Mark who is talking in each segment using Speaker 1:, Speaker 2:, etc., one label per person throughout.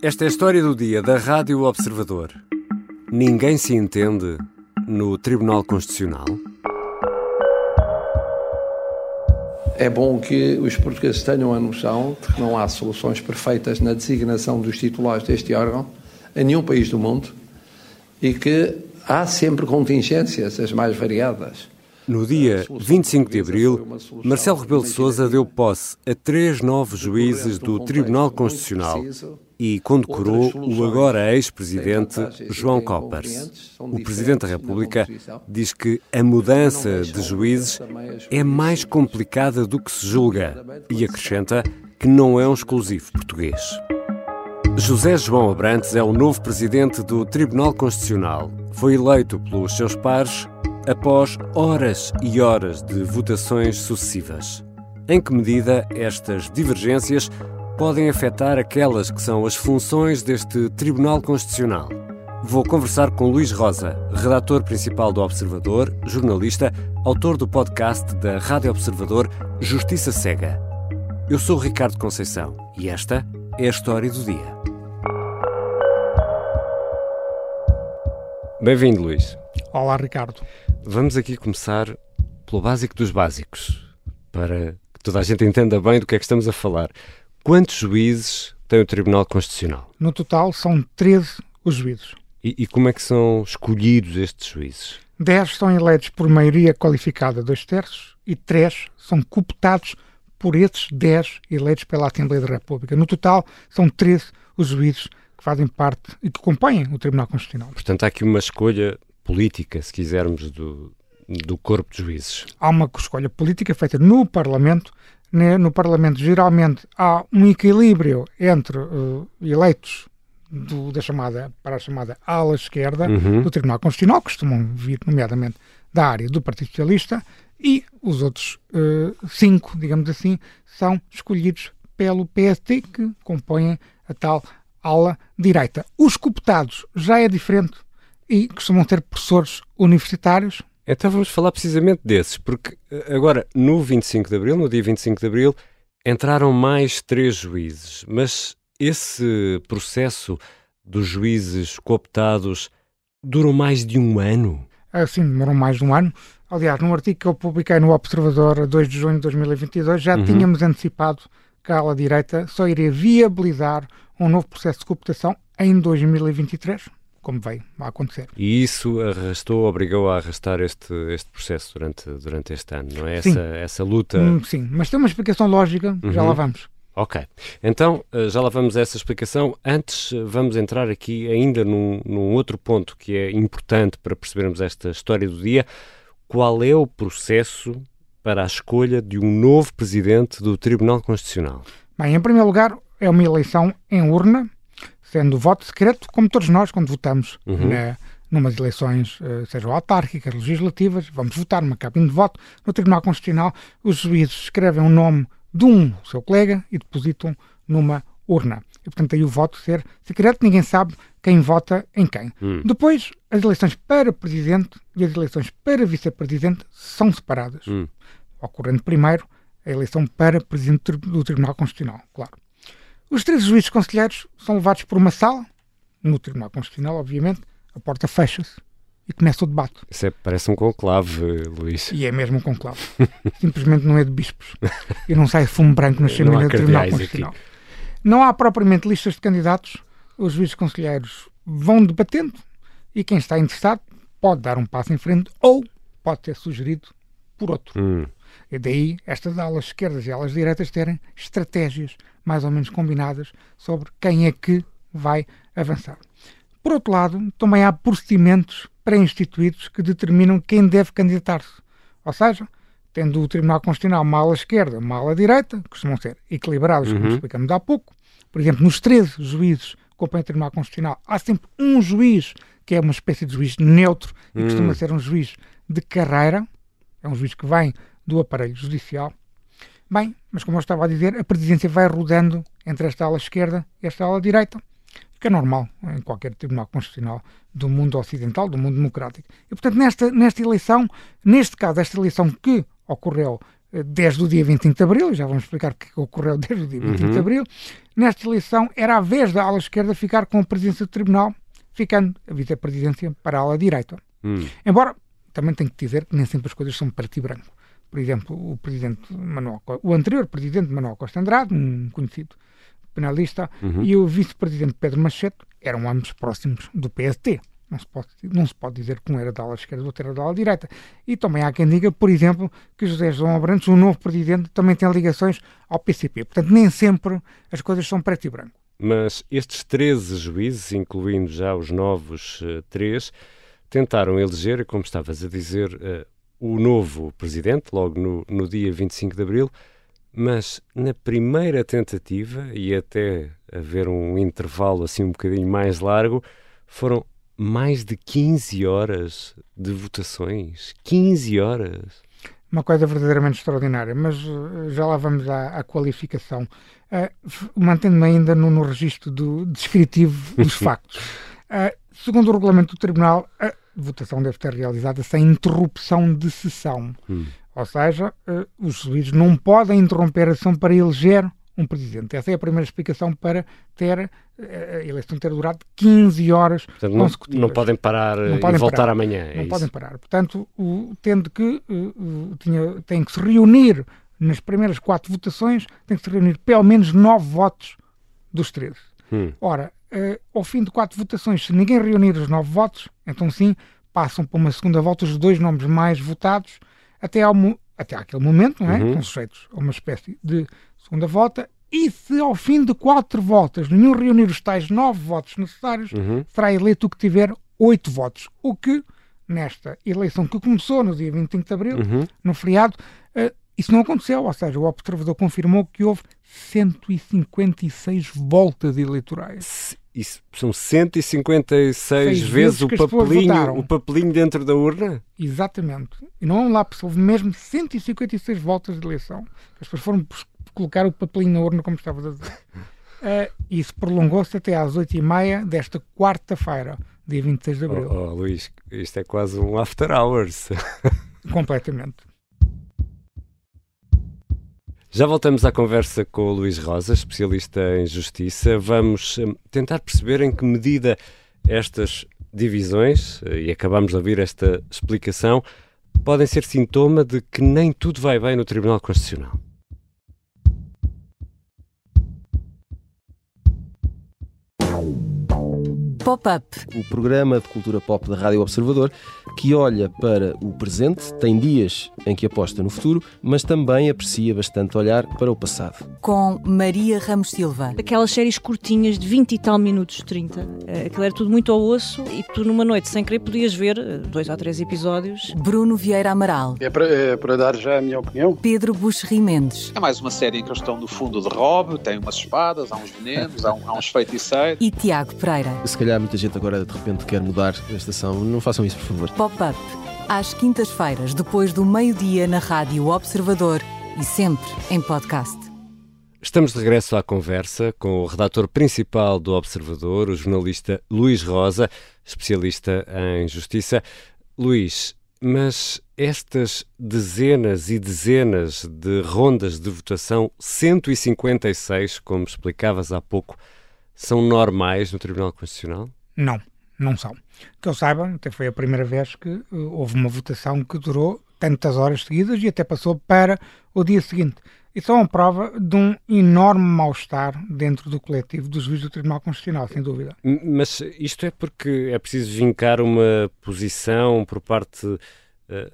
Speaker 1: Esta é a história do dia da Rádio Observador. Ninguém se entende no Tribunal Constitucional?
Speaker 2: É bom que os portugueses tenham a noção de que não há soluções perfeitas na designação dos titulares deste órgão em nenhum país do mundo e que há sempre contingências as mais variadas.
Speaker 1: No dia 25 de abril, Marcelo Rebelo de Sousa deu posse a três novos juízes do Tribunal Constitucional e condecorou o agora ex-presidente João Coppers. O Presidente da República diz que a mudança de juízes é mais complicada do que se julga e acrescenta que não é um exclusivo português. José João Abrantes é o novo presidente do Tribunal Constitucional. Foi eleito pelos seus pares após horas e horas de votações sucessivas. Em que medida estas divergências podem afetar aquelas que são as funções deste Tribunal Constitucional? Vou conversar com Luís Rosa, redator principal do Observador, jornalista, autor do podcast da Rádio Observador Justiça Cega. Eu sou Ricardo Conceição e esta é a história do dia. Bem-vindo, Luís.
Speaker 3: Olá, Ricardo.
Speaker 1: Vamos aqui começar pelo básico dos básicos, para que toda a gente entenda bem do que é que estamos a falar. Quantos juízes tem o Tribunal Constitucional?
Speaker 3: No total são 13 os juízes.
Speaker 1: E, e como é que são escolhidos estes juízes?
Speaker 3: 10 são eleitos por maioria qualificada, dois terços, e 3 são cooptados por esses 10 eleitos pela Assembleia da República. No total, são 13 os juízes que fazem parte e que compõem o Tribunal Constitucional.
Speaker 1: Portanto, há aqui uma escolha política, se quisermos, do, do corpo de juízes.
Speaker 3: Há uma escolha política feita no Parlamento. Né? No Parlamento, geralmente, há um equilíbrio entre uh, eleitos do, da chamada, para a chamada ala esquerda
Speaker 1: Uhum.
Speaker 3: do Tribunal Constitucional, que costumam vir, nomeadamente, da área do Partido Socialista, e os outros uh, cinco, digamos assim, são escolhidos pelo PST, que compõem a tal ala direita. Os cooptados já é diferente e costumam ter professores universitários.
Speaker 1: Então vamos falar precisamente desses, porque eh, agora, no 25 de Abril, no dia 25 de Abril, entraram mais três juízes, mas esse processo dos juízes cooptados durou mais de um ano?
Speaker 3: Assim, demorou mais de um ano. Aliás, num artigo que eu publiquei no Observador a 2 de junho de 2022, já
Speaker 1: Uhum.
Speaker 3: tínhamos antecipado que a ala direita só iria viabilizar um novo processo de cooptação em 2023, como veio a acontecer.
Speaker 1: E isso arrastou, obrigou a arrastar este, este processo durante, durante este ano, não é?
Speaker 3: Sim.
Speaker 1: Essa, essa luta.
Speaker 3: Hum, sim, mas tem uma explicação lógica, já
Speaker 1: Uhum.
Speaker 3: lá vamos.
Speaker 1: Ok. Então, eh, já lá vamos a essa explicação. Antes, eh, vamos entrar aqui ainda num, num outro ponto que é importante para percebermos esta história do dia. Qual é o processo para a escolha de um novo presidente do Tribunal Constitucional?
Speaker 3: Bem, em primeiro lugar, é uma eleição em urna, sendo o voto secreto, como todos nós quando votamos
Speaker 1: Uhum.
Speaker 3: na, numas eleições, eh, sejam autárquicas, legislativas, vamos votar numa cabine de voto. No Tribunal Constitucional, os juízes escrevem o nome de um seu colega e depositam numa urna. E, portanto, aí o voto ser secreto, ninguém sabe quem vota em quem.
Speaker 1: Hum.
Speaker 3: Depois, as eleições para presidente e as eleições para vice-presidente são separadas.
Speaker 1: Hum.
Speaker 3: Ocorrendo primeiro a eleição para presidente do Tribunal Constitucional, claro. Os três juízes conselheiros são levados por uma sala, no Tribunal Constitucional, obviamente, a porta fecha-se e começa o debate.
Speaker 1: Isso é, parece um conclave, Luís.
Speaker 3: E é mesmo um conclave. Simplesmente não é de bispos. E não sai fumo branco na chaminé do Tribunal Constitucional. Não há propriamente listas de candidatos. Os juízes conselheiros vão debatendo e quem está interessado pode dar um passo em frente ou pode ser sugerido por outro.
Speaker 1: Hum.
Speaker 3: E daí estas alas esquerdas e alas direitas terem estratégias mais ou menos combinadas sobre quem é que vai avançar. Por outro lado, também há procedimentos pré-instituídos que determinam quem deve candidatar-se. Ou seja, tendo o Tribunal Constitucional uma ala esquerda, uma ala direita, que costumam ser equilibrados, como
Speaker 1: Uhum.
Speaker 3: explicamos há pouco. Por exemplo, nos 13 juízes que compõem o Tribunal Constitucional, há sempre um juiz que é uma espécie de juiz neutro e costuma
Speaker 1: Hum.
Speaker 3: ser um juiz de carreira, é um juiz que vem do aparelho judicial. Bem, mas como eu estava a dizer, a presidência vai rodando entre esta ala esquerda e esta ala direita, que é normal em qualquer tribunal constitucional do mundo ocidental, do mundo democrático. E, portanto, nesta, nesta eleição, neste caso, esta eleição que ocorreu desde o dia 25 de Abril, já vamos explicar o que ocorreu desde o dia 25 uhum. de Abril, nesta eleição era a vez da ala esquerda ficar com a presidência do Tribunal, ficando a vice-presidência para a ala direita. Hum. Embora, também tenho que dizer que nem sempre as coisas são preto e branco. Por exemplo, o presidente Manuel, o anterior presidente Manuel Costa Andrade, um conhecido penalista, uhum. e o vice-presidente Pedro Machete eram ambos próximos do PST. Não se, pode, não se pode dizer que um era da ala esquerda o outro era da ala direita. E também há quem diga, por exemplo, que José João Abrantes, o novo presidente, também tem ligações ao PCP. Portanto, nem sempre as coisas são preto e branco.
Speaker 1: Mas estes 13 juízes, incluindo já os novos uh, três, tentaram eleger, como estavas a dizer, uh, o novo presidente, logo no, no dia 25 de abril, mas na primeira tentativa, e até haver um intervalo assim um bocadinho mais largo, foram mais de 15 horas de votações. 15 horas.
Speaker 3: Uma coisa verdadeiramente extraordinária, mas uh, já lá vamos à, à qualificação. Uh, Mantendo-me ainda no, no registro do descritivo dos factos. Uh, segundo o regulamento do Tribunal, a votação deve ser realizada sem interrupção de sessão. Hum. Ou seja, os juízes não podem interromper a sessão para eleger um presidente. Essa é a primeira explicação para ter eh, a eleição ter durado 15 horas Portanto, consecutivas.
Speaker 1: Não, não podem parar não e podem voltar parar, amanhã. É
Speaker 3: não
Speaker 1: isso?
Speaker 3: podem parar. Portanto, o, tendo que tinha, tem que se reunir nas primeiras quatro votações, tem que se reunir pelo menos nove votos dos 13. Hum. Ora, uh, ao fim de quatro votações, se ninguém reunir os nove votos, então sim, passam para uma segunda volta os dois nomes mais votados até, ao, até àquele momento, não é? Uhum. sujeitos a uma espécie de segunda volta, e se ao fim de quatro voltas nenhum reunir os tais nove votos necessários, uhum. será eleito o que tiver oito votos. O que, nesta eleição que começou no dia 25 de abril, uhum. no feriado, uh, isso não aconteceu. Ou seja, o observador confirmou que houve 156 voltas eleitorais.
Speaker 1: Isso são 156 Seis vezes, o papelinho, o papelinho dentro da urna?
Speaker 3: Exatamente. E não é um lápis, houve mesmo 156 voltas de eleição. As pessoas foram colocar o papelinho na urna, como estavas a dizer. Uh, isso prolongou-se até às 8h30 desta quarta-feira, dia 26 de abril.
Speaker 1: Oh, oh, Luís, isto é quase um after hours.
Speaker 3: Completamente.
Speaker 1: Já voltamos à conversa com o Luís Rosa, especialista em justiça. Vamos hum, tentar perceber em que medida estas divisões, eh, e acabamos de ouvir esta explicação, podem ser sintoma de que nem tudo vai bem no Tribunal Constitucional.
Speaker 4: Pop-up. O programa de cultura pop da Rádio Observador que olha para o presente, tem dias em que aposta no futuro, mas também aprecia bastante olhar para o passado.
Speaker 5: Com Maria Ramos Silva.
Speaker 6: Aquelas séries curtinhas de 20 e tal minutos, 30. Eh, aquilo era tudo muito ao osso e tu numa noite sem querer podias ver eh, dois ou três episódios.
Speaker 5: Bruno Vieira Amaral.
Speaker 7: É para, é para dar já a minha opinião?
Speaker 5: Pedro Buxerri Mendes.
Speaker 8: É mais uma série em que eles estão no fundo de Rob, tem umas espadas, há uns venenos, há, um, há uns feiticeiros.
Speaker 5: E Tiago Pereira.
Speaker 4: Se calhar muita gente agora de repente quer mudar a estação. Não façam isso, por favor.
Speaker 5: Pop-up. Às quintas-feiras, depois do meio-dia, na Rádio Observador e sempre em podcast.
Speaker 1: Estamos de regresso à conversa com o redator principal do Observador, o jornalista Luís Rosa, especialista em justiça. Luís, mas estas dezenas e dezenas de rondas de votação, 156, como explicavas há pouco, são normais no Tribunal Constitucional?
Speaker 3: Não, não são. Que eu saiba, até foi a primeira vez que uh, houve uma votação que durou tantas horas seguidas e até passou para o dia seguinte. Isso é uma prova de um enorme mal-estar dentro do coletivo dos juízes do Tribunal Constitucional, sem dúvida.
Speaker 1: Mas isto é porque é preciso vincar uma posição por parte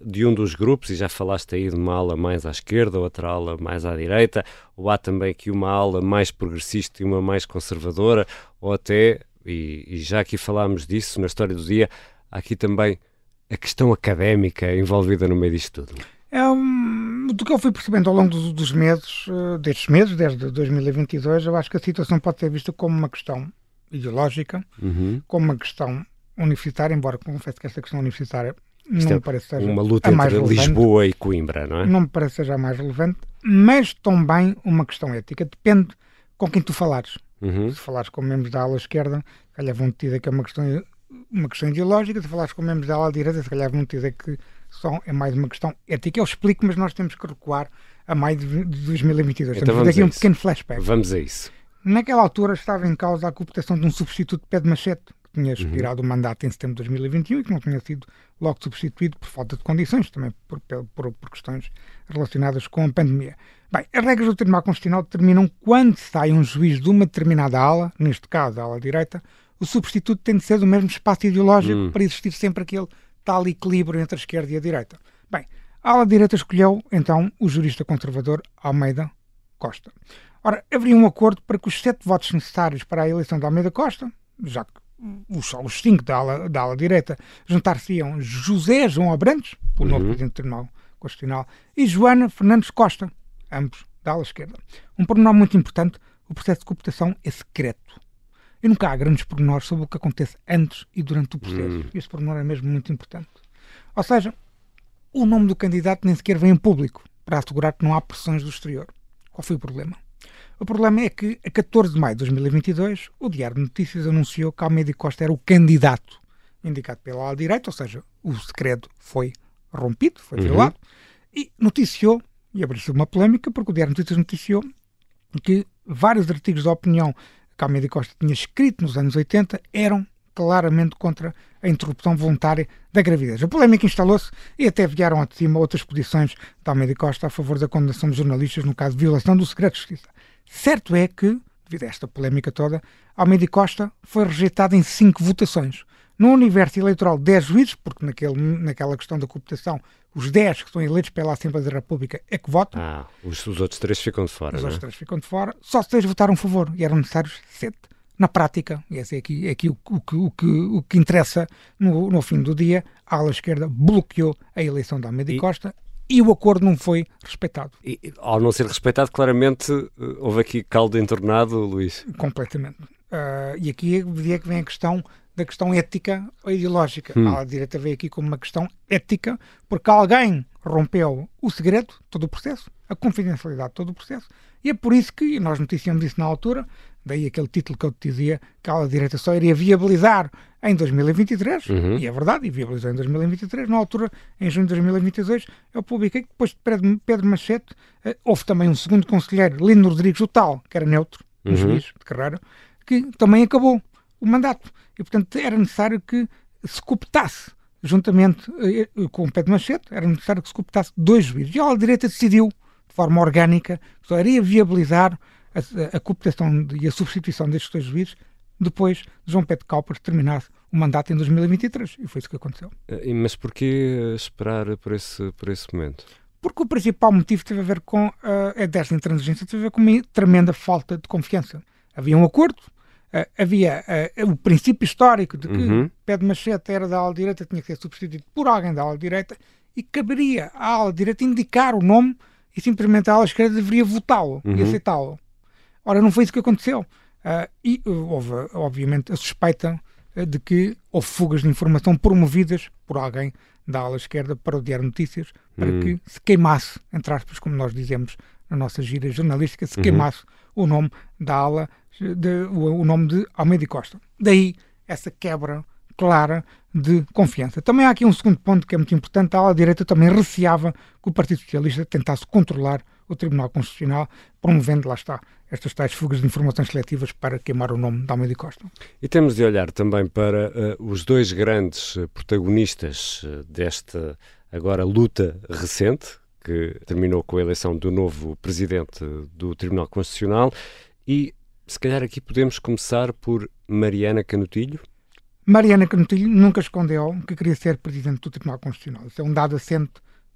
Speaker 1: de um dos grupos, e já falaste aí de uma ala mais à esquerda, outra ala mais à direita, ou há também aqui uma ala mais progressista e uma mais conservadora, ou até e, e já aqui falámos disso na história do dia, há aqui também a questão académica envolvida no meio disto tudo.
Speaker 3: É um, do que eu fui percebendo ao longo dos, dos meses, uh, destes meses, desde 2022, eu acho que a situação pode ser vista como uma questão ideológica, uhum. como uma questão universitária, embora confesso que esta questão universitária Isto não é me parece seja
Speaker 1: uma luta entre Lisboa e Coimbra, não é?
Speaker 3: Não me parece seja a mais relevante, mas também uma questão ética. Depende com quem tu falares. Uhum. Se falares com membros da ala esquerda, se calhar vão te dizer que é uma questão, uma questão ideológica. Se falares com membros da ala direita, se calhar vão te dizer que só é mais uma questão ética. Eu explico, mas nós temos que recuar a maio de 2022.
Speaker 1: Então
Speaker 3: temos
Speaker 1: aqui
Speaker 3: um pequeno flashback.
Speaker 1: Vamos a isso.
Speaker 3: Naquela altura estava em causa a cooptação de um substituto de pé de machete, tinha expirado uhum. o mandato em setembro de 2021 e que não tinha sido logo substituído por falta de condições, também por, por, por questões relacionadas com a pandemia. Bem, as regras do Tribunal Constitucional determinam quando sai um juiz de uma determinada ala, neste caso a ala direita, o substituto tem de ser do mesmo espaço ideológico hum. para existir sempre aquele tal equilíbrio entre a esquerda e a direita. Bem, a ala direita escolheu então o jurista conservador Almeida Costa. Ora, haveria um acordo para que os sete votos necessários para a eleição de Almeida Costa, já que os, os cinco da ala, da ala direita juntar-se-iam José João Abrantes, o uhum. novo presidente do Tribunal Constitucional, e Joana Fernandes Costa, ambos da ala esquerda. Um pormenor muito importante, o processo de cooptação é secreto. E nunca há grandes pormenores sobre o que acontece antes e durante o processo. Uhum. Esse pormenor é mesmo muito importante. Ou seja, o nome do candidato nem sequer vem em público, para assegurar que não há pressões do exterior. Qual foi o problema? O problema é que, a 14 de maio de 2022, o Diário de Notícias anunciou que Almeida Costa era o candidato indicado pela ala direita, ou seja, o segredo foi rompido, foi uhum. violado, e noticiou, e abriu-se uma polémica, porque o Diário de Notícias noticiou que vários artigos de opinião que Almeida Costa tinha escrito nos anos 80 eram claramente contra a interrupção voluntária da gravidez. A polémica instalou-se e até vieram a cima outras posições de Almeida Costa a favor da condenação de jornalistas no caso de violação do segredo de justiça. Certo é que, devido a esta polémica toda, Almeida Costa foi rejeitado em cinco votações. No universo eleitoral, 10 juízes, porque naquele, naquela questão da cooptação, os 10 que são eleitos pela Assembleia da República é que votam.
Speaker 1: Ah, os, os outros três ficam de fora.
Speaker 3: Os
Speaker 1: é?
Speaker 3: outros três ficam de fora. Só seis votaram a favor e eram necessários sete. Na prática, e esse é aqui, é aqui o, o, o, que, o que interessa no, no fim do dia, a ala esquerda bloqueou a eleição da e... Costa e o acordo não foi respeitado.
Speaker 1: E, ao não ser respeitado, claramente eh, houve aqui caldo entornado, Luís.
Speaker 3: Completamente. Uh, e aqui é que vem a questão da questão ética ou ideológica. Hum. A direita veio aqui como uma questão ética, porque alguém rompeu o segredo, todo o processo, a confidencialidade de todo o processo, e é por isso que, nós noticiamos isso na altura, daí aquele título que eu te dizia, que a direita só iria viabilizar em 2023, uhum. e é verdade, e viabilizou em 2023, na altura, em junho de 2022, eu publiquei que depois de Pedro Machete, eh, houve também um segundo conselheiro, Lino Rodrigues, o tal, que era neutro, um uhum. juiz de carreira, que também acabou o mandato. E, portanto, era necessário que se cooptasse, juntamente eh, com o Pedro Machete, era necessário que se cooptasse dois juízes. E a direita decidiu, de forma orgânica, que só iria viabilizar a, a cooptação e a substituição destes dois juízes depois de João Pedro Calpas terminasse o mandato em 2023. E foi isso que aconteceu.
Speaker 1: Eh, mas porquê esperar por esse, por esse momento?
Speaker 3: Porque o principal motivo teve a ver com uh, a desta intransigência, teve a ver com uma tremenda falta de confiança. Havia um acordo, uh, havia uh, o princípio histórico de que uhum. De Machete era da ala direita, tinha que ser substituído por alguém da ala direita e caberia à ala direita indicar o nome e simplesmente a ala esquerda deveria votá-lo uhum. e aceitá-lo. Ora, não foi isso que aconteceu. Uh, e houve, obviamente, a suspeita de que houve fugas de informação promovidas por alguém da ala esquerda para o Diário Notícias para uhum. que se queimasse, entre aspas, como nós dizemos na nossa gira jornalística, se uhum. queimasse o nome da ala, de, o, o nome de Almeida Costa. Daí essa quebra clara de confiança. Também há aqui um segundo ponto que é muito importante. A ala direita também receava que o Partido Socialista tentasse controlar o Tribunal Constitucional, promovendo, lá está, estas tais fugas de informações seletivas para queimar o nome de Almeida Costa.
Speaker 1: E temos de olhar também para uh, os dois grandes eh, protagonistas uh, desta agora luta recente, que terminou com a eleição do novo presidente do Tribunal Constitucional, e se calhar aqui podemos começar por Mariana Canutilho.
Speaker 3: Mariana Canutilho nunca escondeu que queria ser presidente do Tribunal Constitucional. Isso é um dado assente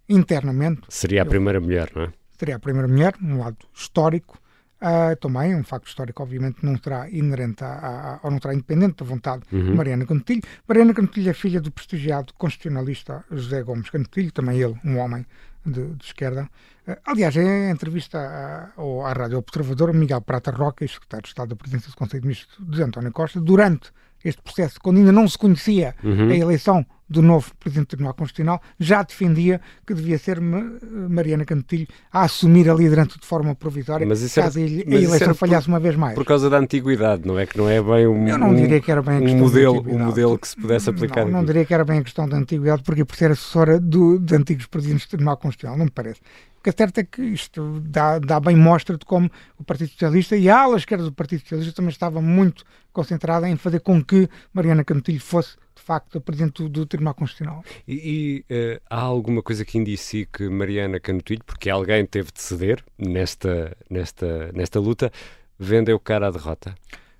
Speaker 3: internamente.
Speaker 1: Seria a primeira mulher, não é?
Speaker 3: Seria a primeira mulher, um lado histórico. Uh, também, um facto histórico, obviamente, não será inerente a, a, ou não será independente da vontade uhum. de Mariana Canutilho. Mariana Canutilho é filha do prestigiado constitucionalista José Gomes Canutilho, também ele, um homem de, de esquerda. Uh, aliás, em entrevista à, à Rádio Observador, Miguel Prata Roca, secretário de Estado da Presidência do Conselho de Ministros de António Costa, durante este processo, quando ainda não se conhecia
Speaker 1: Uhum.
Speaker 3: a eleição do novo Presidente do Tribunal Constitucional, já defendia que devia ser Ma- Mariana Cantilho a assumir a liderança de forma provisória,
Speaker 1: Mas isso era-
Speaker 3: caso a ele- a eleição
Speaker 1: era por-
Speaker 3: falhasse uma vez mais.
Speaker 1: Por causa da antiguidade, não é? Que não é bem um,
Speaker 3: Eu não diria que era bem
Speaker 1: um modelo, um modelo que se pudesse aplicar.
Speaker 3: Não, não diria que era bem a questão da antiguidade, porque por ser assessora do, de antigos presidentes do Tribunal Constitucional, não me parece. O que é certo é que isto dá, dá bem mostra de como o Partido Socialista e a ala esquerda do Partido Socialista também estava muito concentrada em fazer com que Mariana Cantilho fosse, de facto, a Presidente do, do Tribunal Constitucional.
Speaker 1: E, e, eh, há alguma coisa que indicie que Mariana Canutilho, porque alguém teve de ceder nesta, nesta, nesta luta, vendeu cara à derrota?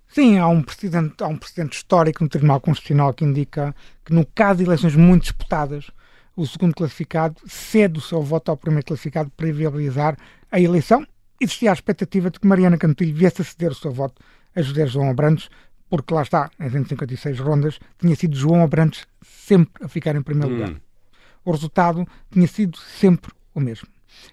Speaker 3: Sim, há um, precedente, há um precedente histórico no Tribunal Constitucional que indica que, no caso de eleições muito disputadas, o segundo classificado cede o seu voto ao primeiro classificado para viabilizar a eleição. Existia a expectativa de que Mariana Cantilho viesse a ceder o seu voto a José João Abrantes, porque lá está, em 156 rondas, tinha sido João Abrantes sempre a ficar em primeiro lugar.
Speaker 1: Hum.
Speaker 3: O resultado tinha sido sempre o mesmo.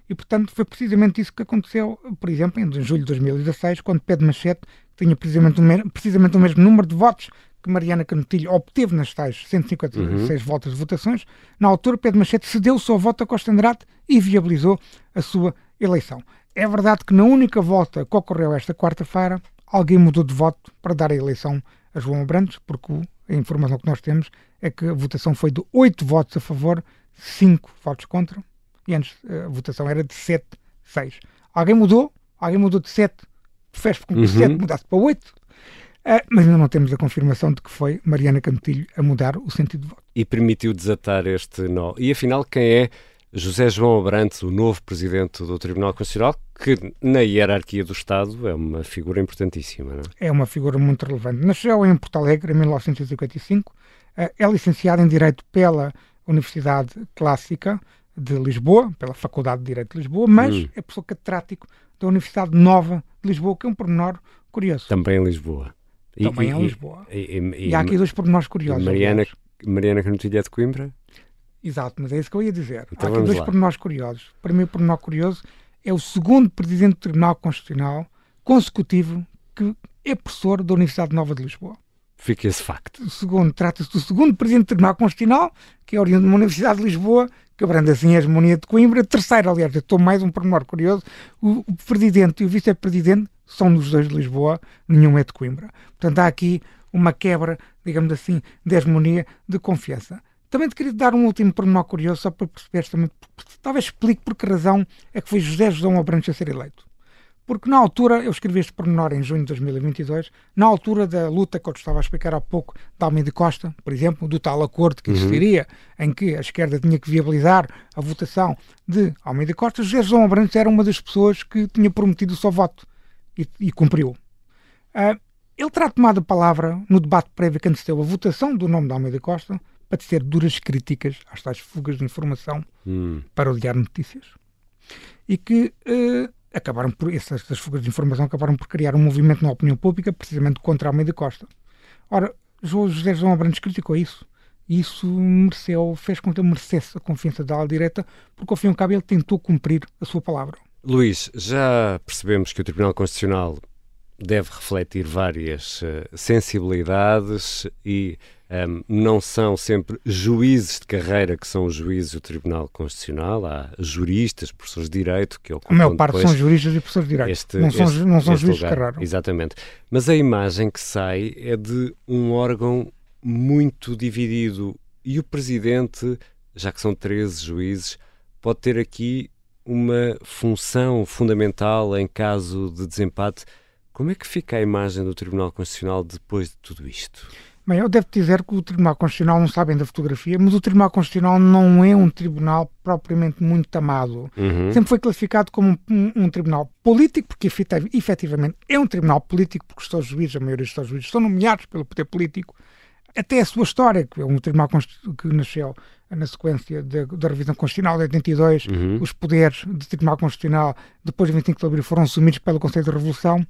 Speaker 3: E, portanto, foi precisamente isso que aconteceu, por exemplo, em julho de 2016, quando Pedro Machete tinha precisamente o, me- precisamente o mesmo número de votos que Mariana Canutilho obteve nas tais 156 voltas de votações. Na altura, Pedro Machete cedeu seu voto a Costa Andrade e viabilizou a sua eleição. É verdade que na única volta que ocorreu esta quarta-feira, alguém mudou de voto para dar a eleição a João Abrantes, porque a informação que nós temos é que a votação foi de 8 votos a favor, 5 votos contra, e antes eh, a votação era de 7, 6. Alguém mudou, alguém mudou de 7, fez com que
Speaker 1: Uhum.
Speaker 3: de 7 mudasse para 8, eh, mas ainda não temos a confirmação de que foi Mariana Cantilho a mudar o sentido de voto.
Speaker 1: E permitiu desatar este nó. E afinal, quem é José João Abrantes, o novo presidente do Tribunal Constitucional, que na hierarquia do Estado é uma figura importantíssima, não é?
Speaker 3: é uma figura muito relevante. Nasceu em Porto Alegre em 1955, eh, é licenciado em Direito pela Universidade Clássica de Lisboa, pela Faculdade de Direito de Lisboa, mas
Speaker 1: Hum.
Speaker 3: é professor catedrático da Universidade Nova de Lisboa, que é um pormenor curioso.
Speaker 1: Também em Lisboa. E-
Speaker 3: Também
Speaker 1: e-
Speaker 3: em Lisboa.
Speaker 1: E, e-
Speaker 3: E há aqui dois pormenores curiosos.
Speaker 1: Mariana,
Speaker 3: aliás.
Speaker 1: Mariana Canutilho é de Coimbra?
Speaker 3: Exato, mas é isso que eu ia dizer.
Speaker 1: Então
Speaker 3: Há aqui dois
Speaker 1: lá.
Speaker 3: pormenores curiosos. O primeiro pormenor curioso é o segundo presidente do Tribunal Constitucional consecutivo que é professor da Universidade Nova de Lisboa.
Speaker 1: Fica esse facto.
Speaker 3: O segundo, trata-se do segundo presidente do Tribunal Constitucional, que é oriundo de uma Universidade de Lisboa, quebrando assim a hegemonia de Coimbra. Terceiro, aliás, eu estou mais um pormenor curioso, o, o presidente e o vice-presidente são dos dois de Lisboa, nenhum é de Coimbra. Portanto, há aqui uma quebra, digamos assim, de hegemonia, de confiança. Também te queria dar um último pormenor curioso, só para perceberes também, talvez explique por que razão é que foi José José Abrantes a ser eleito. Porque na altura, eu escrevi este pormenor em junho de 2022, na altura da luta que eu te estava a explicar há pouco, da Almeida Costa, por exemplo, do tal acordo que existiria, em que a esquerda tinha que viabilizar a votação de Almeida Costa, José João Abrantes era uma das pessoas que tinha prometido o seu voto e, e cumpriu. Ah, ele terá tomado a palavra no debate prévio que antecedeu a votação do nome de Almeida Costa para tecer duras críticas às tais fugas de informação
Speaker 1: Hum.
Speaker 3: para o Diário Notícias e que eh, acabaram por, essas, essas fugas de informação acabaram por criar um movimento na opinião pública precisamente contra Almeida Costa. Ora, Jo- José João Abrantes criticou isso e isso mereceu, fez com que ele merecesse a confiança da ala direita porque ao fim e ao cabo ele tentou cumprir a sua palavra.
Speaker 1: Luís, já percebemos que o Tribunal Constitucional deve refletir várias eh, sensibilidades e ehm, não são sempre juízes de carreira que são os juízes do Tribunal Constitucional. Há juristas, professores de direito que
Speaker 3: A
Speaker 1: ocupam
Speaker 3: maior parte são juristas e professores de direito,
Speaker 1: este,
Speaker 3: não são,
Speaker 1: este-
Speaker 3: não são juízes de
Speaker 1: lugar.
Speaker 3: carreira.
Speaker 1: Exatamente. Mas a imagem que sai é de um órgão muito dividido e o presidente, já que são 13 juízes, pode ter aqui uma função fundamental em caso de desempate. Como é que fica a imagem do Tribunal Constitucional depois de tudo isto?
Speaker 3: Bem, eu devo dizer que o Tribunal Constitucional não sabem da fotografia, mas o Tribunal Constitucional não é um tribunal propriamente muito amado.
Speaker 1: Uhum.
Speaker 3: Sempre foi classificado como um, um tribunal político, porque efetiv- efetivamente é um tribunal político, porque os seus juízes, a maioria dos seus juízes, são nomeados pelo poder político. Até a sua história, que é um tribunal que nasceu na sequência da, da revisão constitucional de 82,
Speaker 1: Uhum.
Speaker 3: os poderes do Tribunal Constitucional depois de 25 de abril foram assumidos pelo Conselho de Revolução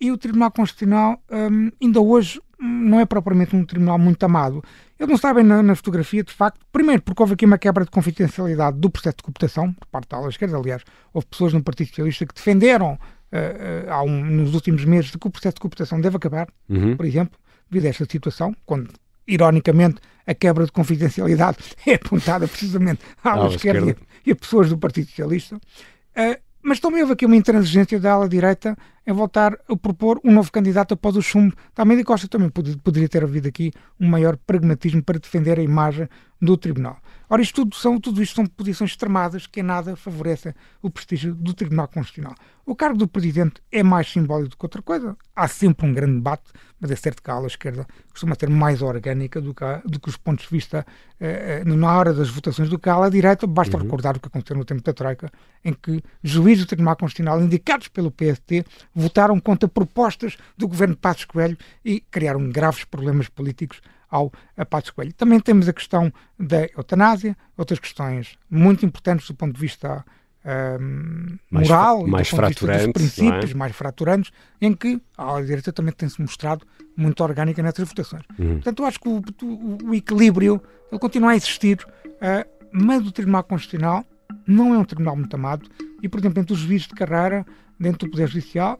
Speaker 3: e o Tribunal Constitucional hum, ainda hoje hum, não é propriamente um tribunal muito amado. Eles não sabem na, na fotografia, de facto, primeiro porque houve aqui uma quebra de confidencialidade do processo de cooptação, por parte da ala esquerda, aliás, houve pessoas no Partido Socialista que defenderam eh, há um- nos últimos meses de que o processo de cooptação deve acabar,
Speaker 1: Uhum.
Speaker 3: por exemplo, devido a esta situação, quando, ironicamente, a quebra de confidencialidade é apontada precisamente à ala esquerda, esquerda e a pessoas do Partido Socialista. Uh, mas também houve aqui uma intransigência da ala direita em voltar a propor um novo candidato após o chumbo da Almeida Costa. Também poderia ter havido aqui um maior pragmatismo para defender a imagem do Tribunal. Ora, isto tudo, são, tudo isto são posições extremadas que em nada favorecem o prestígio do Tribunal Constitucional. O cargo do Presidente é mais simbólico do que outra coisa. Há sempre um grande debate, mas é certo que a ala esquerda costuma ser mais orgânica do que, a, do que os pontos de vista eh, eh na hora das votações do que a ala direita. Basta uhum. recordar o que aconteceu no tempo da Troika, em que juízes do Tribunal Constitucional, indicados pelo PST, votaram contra propostas do governo Passos Coelho e criaram graves problemas políticos ao a Passos Coelho. Também temos a questão da eutanásia, outras questões muito importantes do ponto de vista um, moral
Speaker 1: mais, e do ponto de vista dos
Speaker 3: princípios
Speaker 1: é?
Speaker 3: mais fraturantes, em que a direita também tem-se mostrado muito orgânica nessas votações. Uhum. Portanto, eu acho que o, o, o equilíbrio ele continua a existir, uh, mas o Tribunal Constitucional não é um tribunal muito amado e, por exemplo, entre os juízes de carreira dentro do Poder Judicial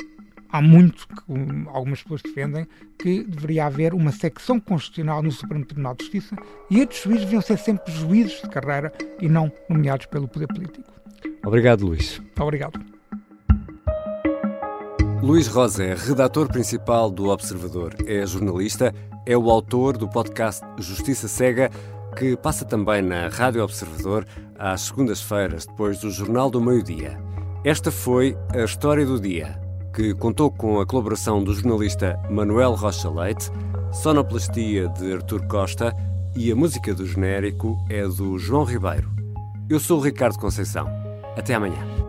Speaker 3: há muito que algumas pessoas defendem que deveria haver uma secção constitucional no Supremo Tribunal de Justiça e estes juízes deviam ser sempre juízes de carreira e não nomeados pelo poder político.
Speaker 1: Obrigado, Luís.
Speaker 3: Obrigado.
Speaker 1: Luís Rosa é redator principal do Observador, é jornalista, é o autor do podcast Justiça Cega, que passa também na Rádio Observador às segundas-feiras, depois do Jornal do Meio-Dia. Esta foi a história do dia que contou com a colaboração do jornalista Manuel Rocha Leite, sonoplastia de Artur Costa e a música do genérico é do João Ribeiro. Eu sou o Ricardo Conceição. Até amanhã.